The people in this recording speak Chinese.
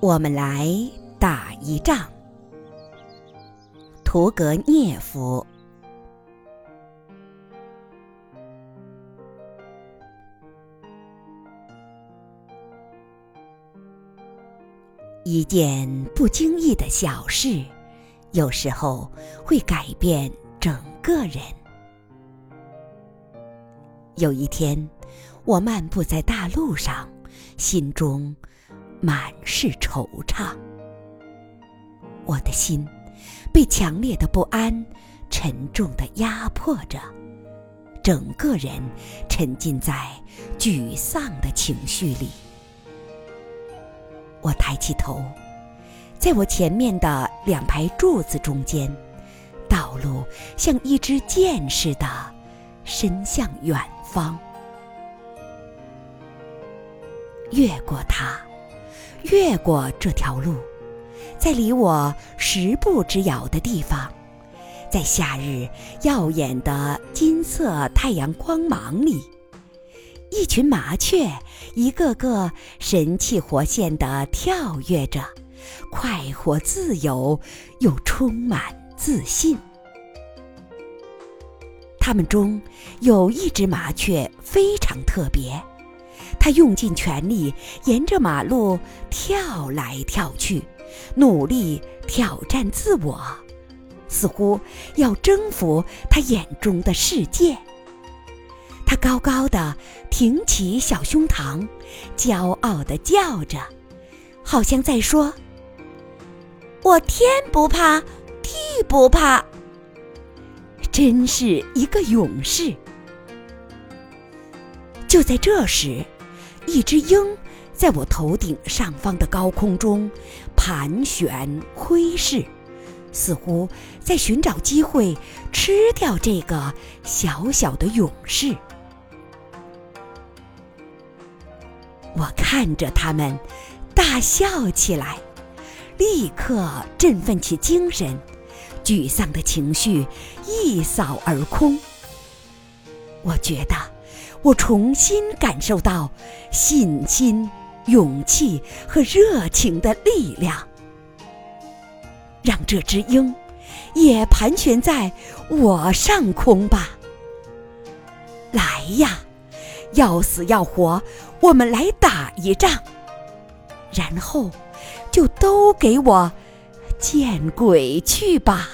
我们来打一仗。屠格涅夫。一件不经意的小事，有时候会改变整个人。有一天，我漫步在大路上，心中满是惆怅。我的心被强烈的不安沉重的压迫着，整个人沉浸在沮丧的情绪里。我抬起头，在我前面的两排柱子中间，道路像一支箭似的伸向远。方，越过它，越过这条路，在离我十步之遥的地方，在夏日耀眼的金色太阳光芒里，一群麻雀，一个个神气活现地跳跃着，快活自由又充满自信。它们中有一只麻雀非常特别，他用尽全力沿着马路跳来跳去，努力挑战自我，似乎要征服他眼中的世界。他高高的挺起小胸膛，骄傲地叫着，好像在说：“我天不怕地不怕。”真是一个勇士！就在这时，一只鹰在我头顶上方的高空中盘旋挥视，似乎在寻找机会吃掉这个小小的勇士。我看着他们，大笑起来，立刻振奋起精神。沮丧的情绪一扫而空。我觉得，我重新感受到信心、勇气和热情的力量。让这只鹰也盘旋在我上空吧。来呀，要死要活，我们来打一仗。然后，就都给我。见鬼去吧！